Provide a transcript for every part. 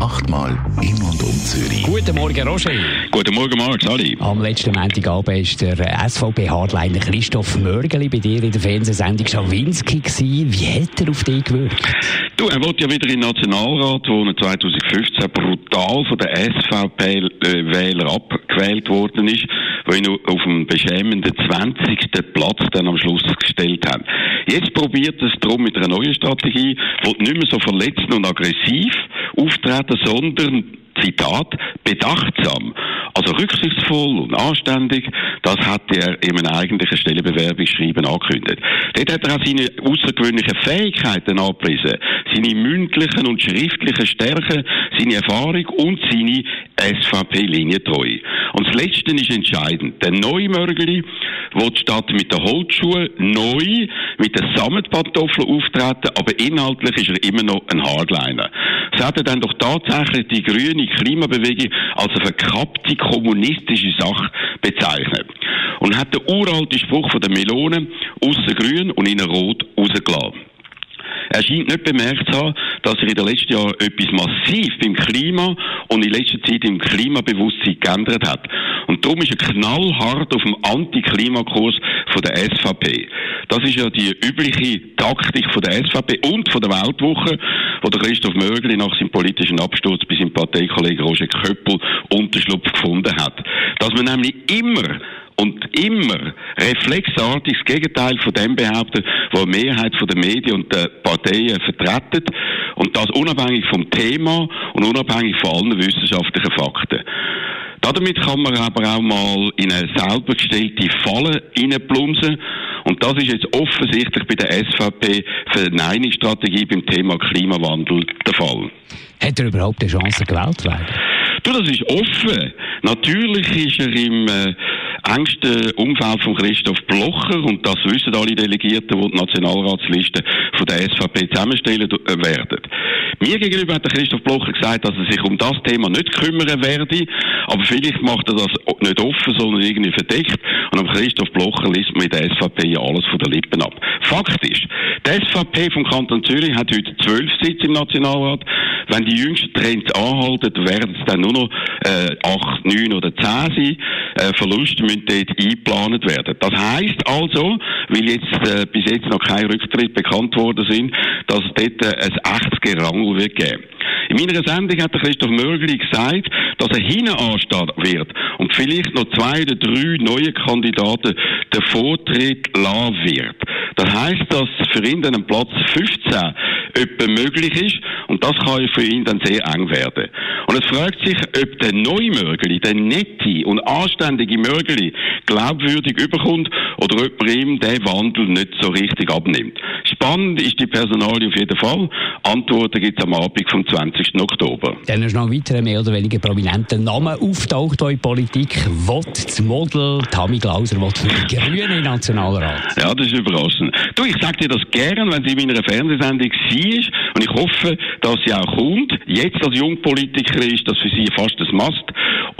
Achtmal in und um Zürich. Guten Morgen, Roger. Guten Morgen, Marc, alle. Am letzten Montagabend war der SVP-Hardliner Christoph Mörgeli bei dir in der Fernsehsendung Schawinski. Wie hat er auf dich gewirkt? Du, er wollte ja wieder in den Nationalrat, wo er 2015 brutal von den SVP-Wählern abgewählt worden ist, wo ihn auf dem beschämenden 20. Platz dann am Schluss gestellt haben. Jetzt probiert es darum mit einer neuen Strategie, wo nicht mehr so verletzend und aggressiv auftreten, sondern Zitat, bedachtsam, also rücksichtsvoll und anständig, das hat er in einem eigentlichen Stellenbewerbungsschreiben angekündigt. Dort hat er auch seine außergewöhnlichen Fähigkeiten angepriesen, seine mündlichen und schriftlichen Stärken, seine Erfahrung und seine SVP-Linie treu. Und das Letzte ist entscheidend. Der neue Mörgeli will statt mit den Holzschuhen neu mit den Sammetpantoffeln auftreten, aber inhaltlich ist er immer noch ein Hardliner. Er dann doch tatsächlich die grüne Klimabewegung als eine verkappte kommunistische Sache bezeichnet. Und hat den uralten Spruch von der Melone aussen grün und innen rot rausgelassen. Er scheint nicht bemerkt zu haben, dass sich in den letzten Jahren etwas massiv beim Klima und in letzter Zeit im Klimabewusstsein geändert hat. Und darum ist er knallhart auf dem Anti-Klimakurs von der SVP. Das ist ja die übliche Taktik von der SVP und von der Weltwoche, wo der Christoph Mögli nach seinem politischen Absturz bei seinem Parteikollegen Roger Köppel Unterschlupf gefunden hat. Dass man nämlich immer und immer reflexartig das Gegenteil von dem behaupten, was die Mehrheit der Medien und der Parteien vertreten und das unabhängig vom Thema und unabhängig von allen wissenschaftlichen Fakten. Damit kann man aber auch mal in eine selber gestellte Falle reinplumsen. Und das ist jetzt offensichtlich bei der SVP Verneinungsstrategie beim Thema Klimawandel der Fall. Hat er überhaupt eine Chance gewählt werden? Du, das ist offen. Natürlich ist er im äh, engsten Umfeld von Christoph Blocher und das wissen alle Delegierten, die die Nationalratsliste von der SVP zusammenstellen äh, werden. Mir gegenüber hat der Christoph Blocher gesagt, dass er sich um das Thema nicht kümmern werde, aber vielleicht macht er das nicht offen, sondern irgendwie verdeckt. Und am Christoph Blocher liest man in der SVP ja alles von den Lippen ab. Fakt ist, die SVP vom Kanton Zürich hat heute zwölf Sitze im Nationalrat. Wenn die jüngsten Trends anhalten, werden es dann nur noch äh, acht, neun oder zehn sein. Äh, Verluste müssen dort eingeplant werden. Das heisst also, weil jetzt äh, bis jetzt noch kein Rücktritt bekannt worden sind, dass es dort äh, ein echtes Gerangel wird geben. In meiner Sendung hat der Christoph Mörgeli gesagt, dass er hinten anstehen wird und vielleicht noch zwei oder drei neue Kandidaten den Vortritt lassen wird. Das heisst, dass für ihn dann ein Platz 15 etwa möglich ist und das kann für ihn dann sehr eng werden. Und es fragt sich, ob der neue Mörgeli, der nette und anständige Mörgeli glaubwürdig überkommt oder ob man ihm den Wandel nicht so richtig abnimmt. Spannend ist die Personalie auf jeden Fall. Antworten gibt es am Abend vom 20. Oktober. Dann ist noch ein weiterer mehr oder weniger prominenter Name auftaucht in Politik. Wott, das Model, Tammy Glauser, will für die Grünen Nationalrat. Ja, das ist überraschend. Du, ich sag dir das gern, wenn sie in meiner Fernsehsendung war und ich hoffe, dass sie auch kommt. Jetzt als Jungpolitiker ist das für sie fast ein Mast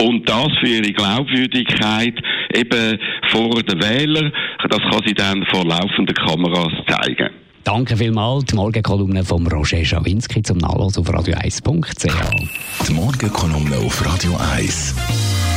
und das für ihre Glaubwürdigkeit eben vor den Wählern, das kann sie dann vor laufenden Kameras zeigen. Danke vielmals. Die Morgenkolumne von Roger Schawinski zum Nachlass auf radio1.ch. Die Morgenkolumne auf Radio 1.